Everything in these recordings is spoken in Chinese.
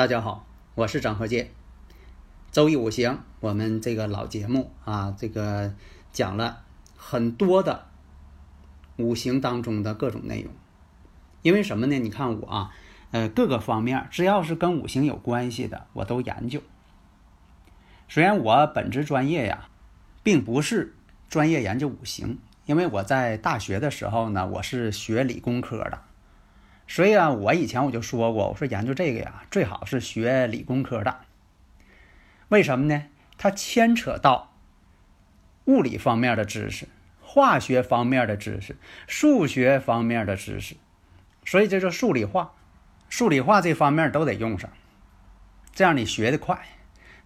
大家好，我是张和建。周易五行，我们这个老节目啊，这个讲了很多的五行当中的各种内容。因为什么呢？你看我啊，呃，各个方面只要是跟五行有关系的，我都研究。虽然我本职专业呀，并不是专业研究五行，因为我在大学的时候呢，我是学理工科的。所以啊，我以前我就说过，我说研究这个呀，最好是学理工科的。为什么呢？它牵扯到物理方面的知识、化学方面的知识、数学方面的知识，所以这就数理化、数理化这方面都得用上，这样你学得快。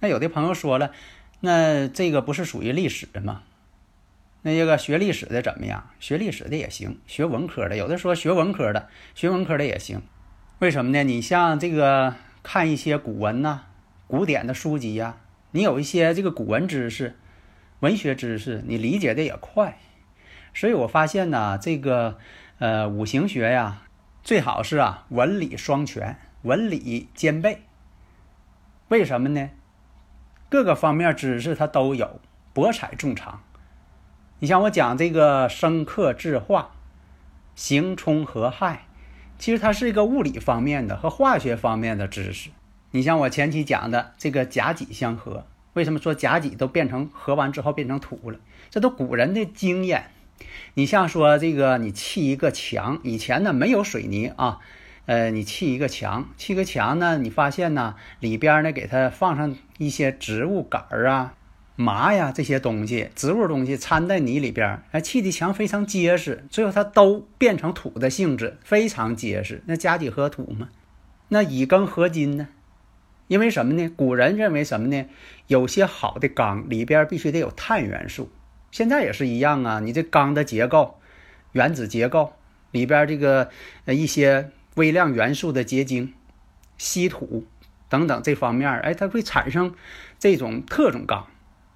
那有的朋友说了，那这个不是属于历史的吗？那这个学历史的怎么样？学历史的也行，学文科的有的说学文科的，学文科的也行。为什么呢？你像这个看一些古文呐、古典的书籍呀，你有一些这个古文知识、文学知识，你理解的也快。所以我发现呢，这个呃五行学呀，最好是啊文理双全，文理兼备。为什么呢？各个方面知识它都有，博采众长。你像我讲这个生克制化、刑冲合害，其实它是一个物理方面的和化学方面的知识。你像我前期讲的这个甲己相合，为什么说甲己都变成合完之后变成土了？这都古人的经验。你像说这个你砌一个墙，以前呢没有水泥啊，呃，你砌一个墙，砌个墙呢，你发现呢里边呢给它放上一些植物杆儿啊。麻呀，这些东西，植物东西掺在泥里边，哎，砌的墙非常结实，最后它都变成土的性质，非常结实。那加几合土嘛，那乙庚合金呢？因为什么呢？古人认为什么呢？有些好的钢里边必须得有碳元素，现在也是一样啊。你这钢的结构、原子结构里边这个呃一些微量元素的结晶、稀土等等这方面，哎，它会产生这种特种钢。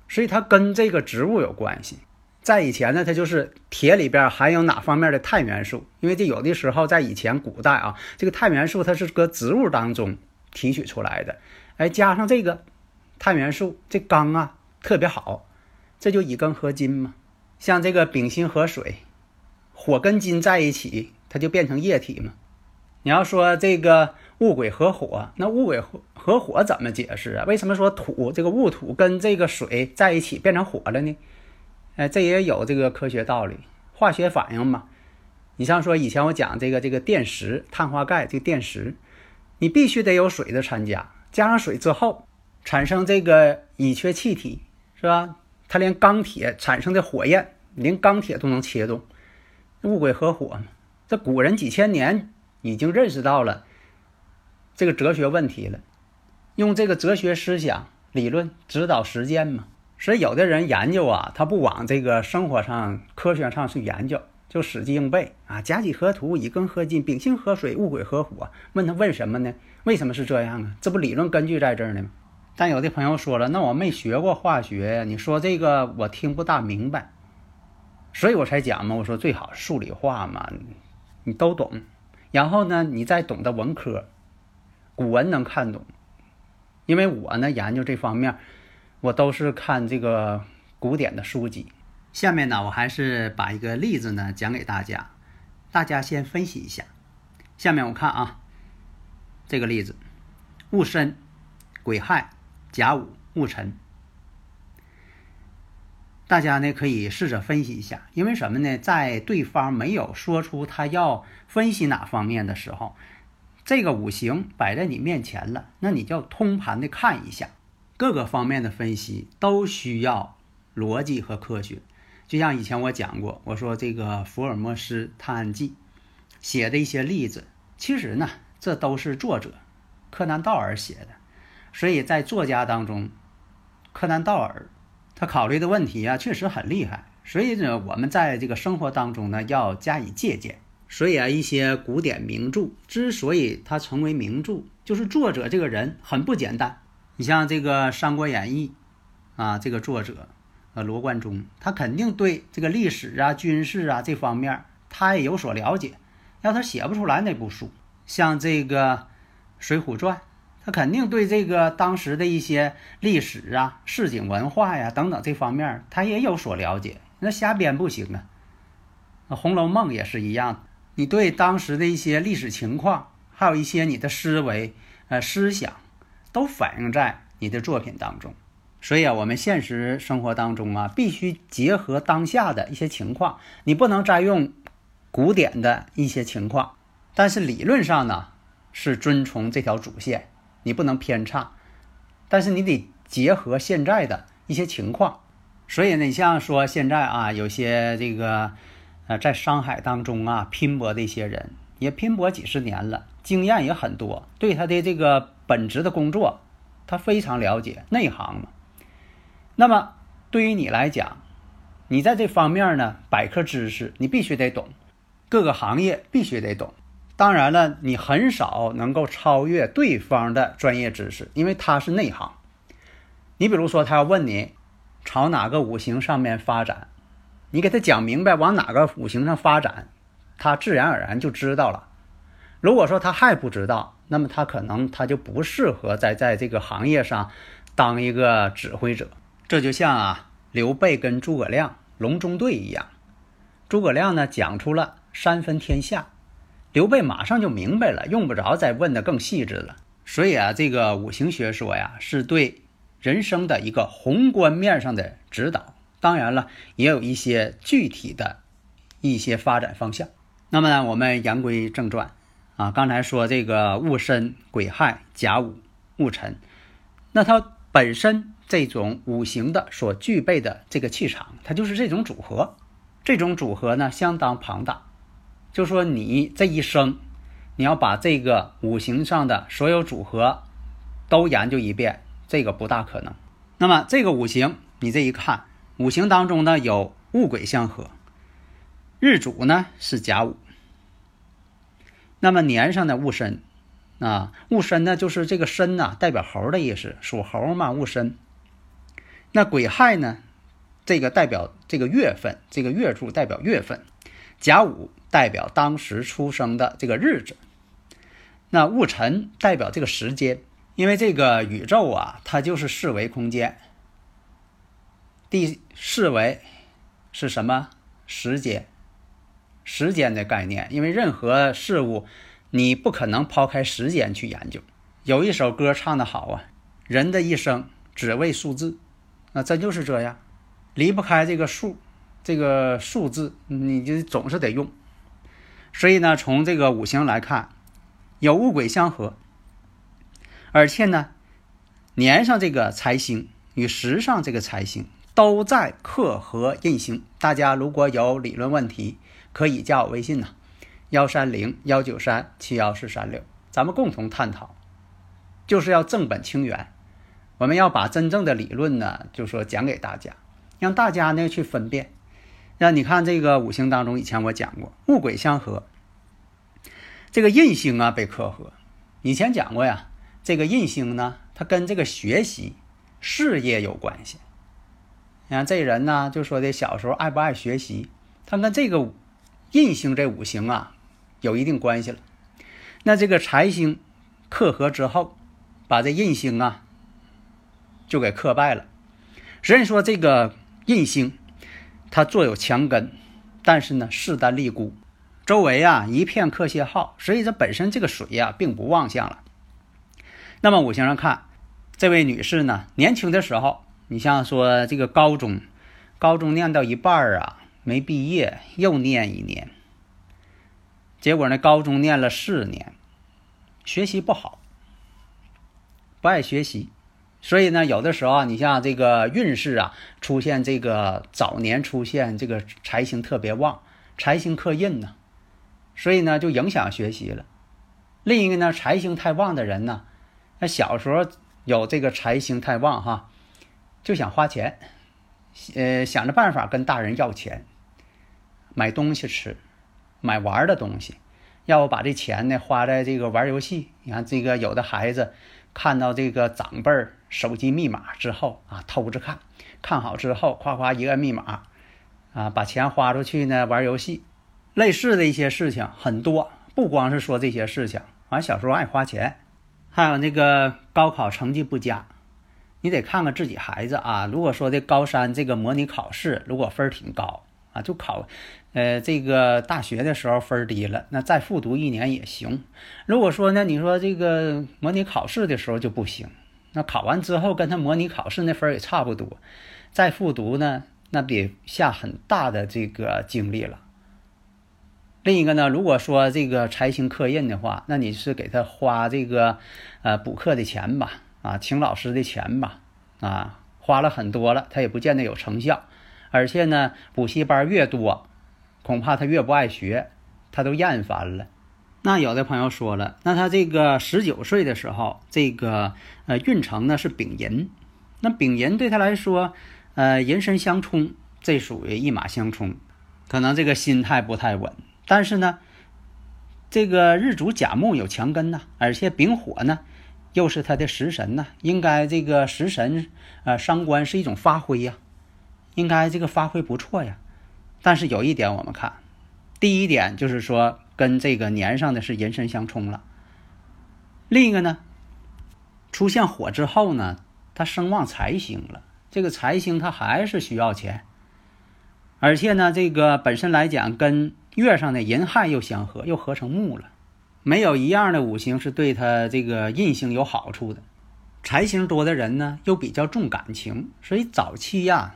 所以它跟这个植物有关系。在以前呢，它就是铁里边含有哪方面的碳元素？因为这有的时候在以前古代啊，这个碳元素它是搁植物当中提取出来的，哎，加上这个碳元素，这钢啊特别好，这就乙庚合金嘛。像这个丙辛合水，火跟金在一起，它就变成液体嘛。你要说这个戊癸合火，那戊癸合火怎么解释啊？为什么说土这个戊土跟这个水在一起变成火了呢？哎，这也有这个科学道理，化学反应嘛。你像说以前我讲这个这个电石、碳化钙这电石，你必须得有水的参加，加上水之后产生这个乙炔气体，是吧？它连钢铁产生的火焰，连钢铁都能切动，戊癸合火嘛。这古人几千年。已经认识到了这个哲学问题了，用这个哲学思想理论指导实践嘛。所以有的人研究啊，他不往这个生活上、科学上去研究，就死记硬背啊。甲己合土，乙庚合金，丙辛合水，戊癸合火。问他问什么呢？为什么是这样啊？这不理论根据在这儿呢吗？但有的朋友说了，那我没学过化学，你说这个我听不大明白，所以我才讲嘛。我说最好数理化嘛，你都懂。然后呢，你再懂得文科，古文能看懂，因为我呢研究这方面，我都是看这个古典的书籍。下面呢，我还是把一个例子呢讲给大家，大家先分析一下。下面我看啊，这个例子：戊申、癸亥、甲午、戊辰。大家呢可以试着分析一下，因为什么呢？在对方没有说出他要分析哪方面的时候，这个五行摆在你面前了，那你就通盘的看一下，各个方面的分析都需要逻辑和科学。就像以前我讲过，我说这个福尔摩斯探案记写的一些例子，其实呢，这都是作者柯南道尔写的。所以在作家当中，柯南道尔他考虑的问题啊，确实很厉害。所以呢，我们在这个生活当中呢，要加以借鉴。所以啊，一些古典名著之所以它成为名著，就是作者这个人很不简单。你像这个《三国演义》，啊，这个作者。呃，罗贯中他肯定对这个历史啊、军事啊这方面他也有所了解，要他写不出来那部书。像这个《水浒传》，他肯定对这个当时的一些历史啊、市井文化呀等等这方面他也有所了解。那瞎编不行啊。《红楼梦》也是一样，你对当时的一些历史情况，还有一些你的思维、呃思想，都反映在你的作品当中。所以啊，我们现实生活当中啊，必须结合当下的一些情况，你不能再用古典的一些情况，但是理论上呢是遵从这条主线，你不能偏差，但是你得结合现在的一些情况。所以呢，你像说现在啊，有些这个呃在商海当中啊拼搏的一些人，也拼搏几十年了，经验也很多，对他的这个本职的工作，他非常了解，内行嘛。那么，对于你来讲，你在这方面呢，百科知识你必须得懂，各个行业必须得懂。当然了，你很少能够超越对方的专业知识，因为他是内行。你比如说，他要问你朝哪个五行上面发展，你给他讲明白往哪个五行上发展，他自然而然就知道了。如果说他还不知道，那么他可能他就不适合在在这个行业上当一个指挥者。这就像啊，刘备跟诸葛亮隆中对一样。诸葛亮呢讲出了三分天下，刘备马上就明白了，用不着再问的更细致了。所以啊，这个五行学说呀，是对人生的一个宏观面上的指导。当然了，也有一些具体的一些发展方向。那么呢，我们言归正传啊，刚才说这个戊申、癸亥、甲午、戊辰，那它本身。这种五行的所具备的这个气场，它就是这种组合。这种组合呢，相当庞大。就说你这一生，你要把这个五行上的所有组合都研究一遍，这个不大可能。那么这个五行，你这一看，五行当中呢有戊癸相合，日主呢是甲午，那么年上的戊申，啊，戊申呢就是这个申呐，代表猴的意思，属猴嘛，戊申。那癸亥呢？这个代表这个月份，这个月柱代表月份。甲午代表当时出生的这个日子。那戊辰代表这个时间，因为这个宇宙啊，它就是四维空间。第四维是什么？时间，时间的概念。因为任何事物，你不可能抛开时间去研究。有一首歌唱的好啊，人的一生只为数字。那真就是这样，离不开这个数，这个数字，你就总是得用。所以呢，从这个五行来看，有戊癸相合，而且呢，年上这个财星与时上这个财星都在克合印星。大家如果有理论问题，可以加我微信呢，幺三零幺九三七幺四三六，咱们共同探讨，就是要正本清源。我们要把真正的理论呢，就说讲给大家，让大家呢去分辨。那你看这个五行当中，以前我讲过，戊癸相合，这个印星啊被克合。以前讲过呀，这个印星呢，它跟这个学习、事业有关系。你看这人呢，就说的小时候爱不爱学习，他跟这个印星这五行啊有一定关系了。那这个财星克合之后，把这印星啊。就给克败了。虽然说这个印星，它坐有墙根，但是呢势单力孤，周围啊一片克泄耗，所以这本身这个水呀并不旺相了。那么五行上看，这位女士呢年轻的时候，你像说这个高中，高中念到一半啊没毕业，又念一年，结果呢高中念了四年，学习不好，不爱学习。所以呢，有的时候啊，你像这个运势啊，出现这个早年出现这个财星特别旺，财星克印呢，所以呢就影响学习了。另一个呢，财星太旺的人呢，那小时候有这个财星太旺哈，就想花钱，呃，想着办法跟大人要钱，买东西吃，买玩的东西，要不把这钱呢花在这个玩游戏。你看这个有的孩子看到这个长辈儿。手机密码之后啊，偷着看，看好之后，夸夸一个密码，啊，把钱花出去呢，玩游戏，类似的一些事情很多，不光是说这些事情。完，小时候爱花钱，还有那个高考成绩不佳，你得看看自己孩子啊。如果说这高三这个模拟考试如果分儿挺高就考，呃，这个大学的时候分低了，那再复读一年也行。如果说呢，你说这个模拟考试的时候就不行。那考完之后跟他模拟考试那分也差不多，再复读呢，那得下很大的这个精力了。另一个呢，如果说这个财星克印的话，那你是给他花这个呃补课的钱吧，啊，请老师的钱吧，啊，花了很多了，他也不见得有成效，而且呢，补习班越多，恐怕他越不爱学，他都厌烦了。那有的朋友说了，那他这个十九岁的时候，这个呃运程呢是丙寅，那丙寅对他来说，呃寅申相冲，这属于一马相冲，可能这个心态不太稳。但是呢，这个日主甲木有强根呐，而且丙火呢又是他的食神呐，应该这个食神呃伤官是一种发挥呀，应该这个发挥不错呀。但是有一点我们看，第一点就是说。跟这个年上的是寅申相冲了。另一个呢，出现火之后呢，它生旺财星了。这个财星它还是需要钱，而且呢，这个本身来讲跟月上的寅亥又相合，又合成木了。没有一样的五行是对他这个印星有好处的。财星多的人呢，又比较重感情，所以早期呀，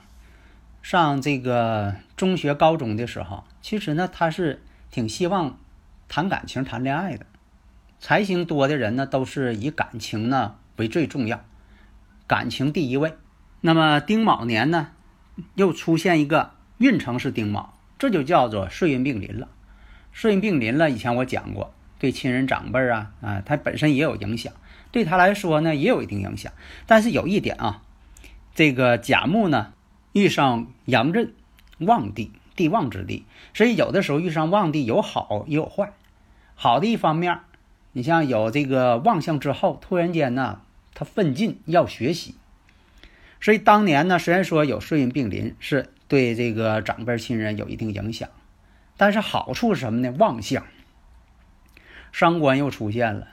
上这个中学、高中的时候，其实呢，他是挺希望。谈感情、谈恋爱的财星多的人呢，都是以感情呢为最重要，感情第一位。那么丁卯年呢，又出现一个运程是丁卯，这就叫做岁运并临了。岁运并临了，以前我讲过，对亲人长辈啊啊，他本身也有影响，对他来说呢也有一定影响。但是有一点啊，这个甲木呢遇上阳刃旺地，地旺之地，所以有的时候遇上旺地有好也有坏。好的一方面，你像有这个旺相之后，突然间呢，他奋进要学习，所以当年呢，虽然说有顺运并临，是对这个长辈亲人有一定影响，但是好处是什么呢？旺相，伤官又出现了，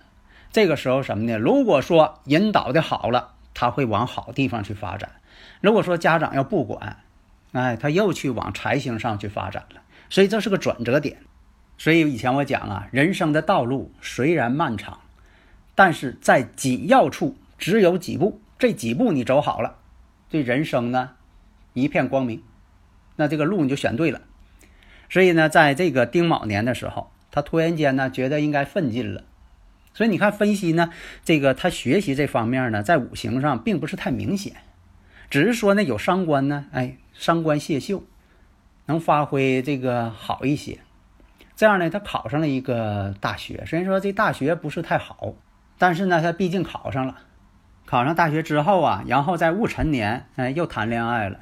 这个时候什么呢？如果说引导的好了，他会往好地方去发展；如果说家长要不管，哎，他又去往财星上去发展了，所以这是个转折点。所以以前我讲啊，人生的道路虽然漫长，但是在紧要处只有几步，这几步你走好了，对人生呢一片光明，那这个路你就选对了。所以呢，在这个丁卯年的时候，他突然间呢觉得应该奋进了。所以你看分析呢，这个他学习这方面呢，在五行上并不是太明显，只是说呢有伤官呢，哎，伤官泄秀，能发挥这个好一些。这样呢，他考上了一个大学。虽然说这大学不是太好，但是呢，他毕竟考上了。考上大学之后啊，然后在戊辰年，哎，又谈恋爱了。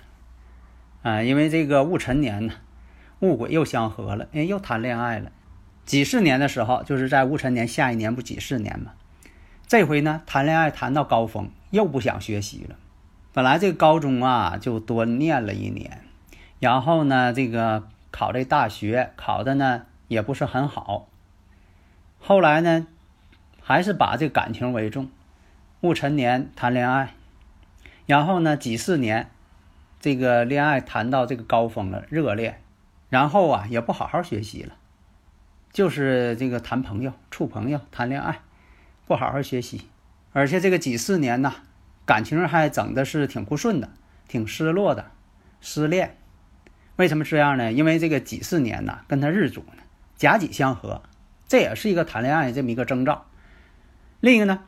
啊，因为这个戊辰年呢，戊癸又相合了，哎，又谈恋爱了。己巳年的时候，就是在戊辰年下一年不己巳年嘛。这回呢，谈恋爱谈到高峰，又不想学习了。本来这个高中啊，就多念了一年，然后呢，这个考这大学考的呢。也不是很好。后来呢，还是把这感情为重，戊辰年谈恋爱，然后呢几四年，这个恋爱谈到这个高峰了，热恋，然后啊也不好好学习了，就是这个谈朋友、处朋友、谈恋爱，不好好学习，而且这个几四年呢，感情还整的是挺不顺的，挺失落的，失恋。为什么这样呢？因为这个己巳年呢，跟他日主呢。甲己相合，这也是一个谈恋爱这么一个征兆。另一个呢，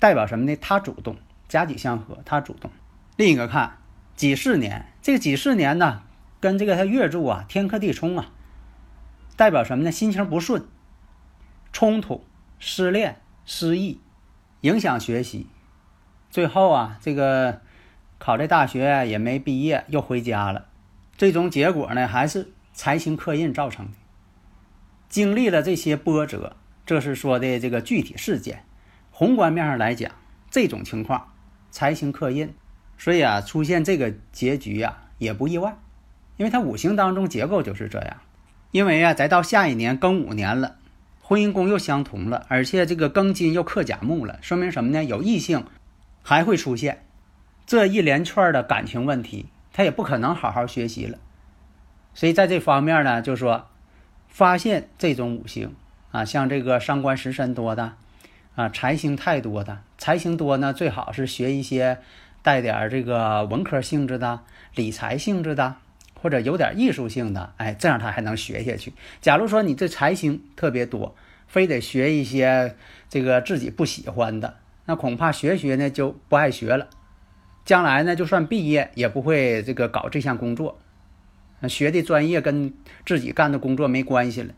代表什么呢？他主动，甲己相合，他主动。另一个看己巳年，这个己巳年呢，跟这个他月柱啊，天克地冲啊，代表什么呢？心情不顺，冲突、失恋、失意，影响学习。最后啊，这个考这大学也没毕业，又回家了。最终结果呢，还是财星克印造成的。经历了这些波折，这是说的这个具体事件。宏观面上来讲，这种情况财星克印，所以啊，出现这个结局啊也不意外，因为它五行当中结构就是这样。因为啊，再到下一年庚午年了，婚姻宫又相同了，而且这个庚金又克甲木了，说明什么呢？有异性还会出现这一连串的感情问题，他也不可能好好学习了。所以在这方面呢，就说发现这种五行啊，像这个伤官食神多的。啊，财星太多的，财星多呢，最好是学一些带点这个文科性质的、理财性质的，或者有点艺术性的，哎，这样他还能学下去。假如说你这财星特别多，非得学一些这个自己不喜欢的，那恐怕学学呢就不爱学了，将来呢就算毕业也不会这个搞这项工作，学的专业跟自己干的工作没关系了，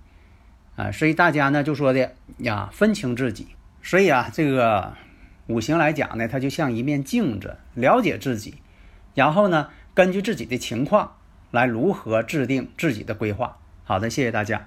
啊，所以大家呢就说的呀，分清自己。所以啊，这个五行来讲呢，它就像一面镜子，了解自己，然后呢，根据自己的情况来如何制定自己的规划。好的，谢谢大家。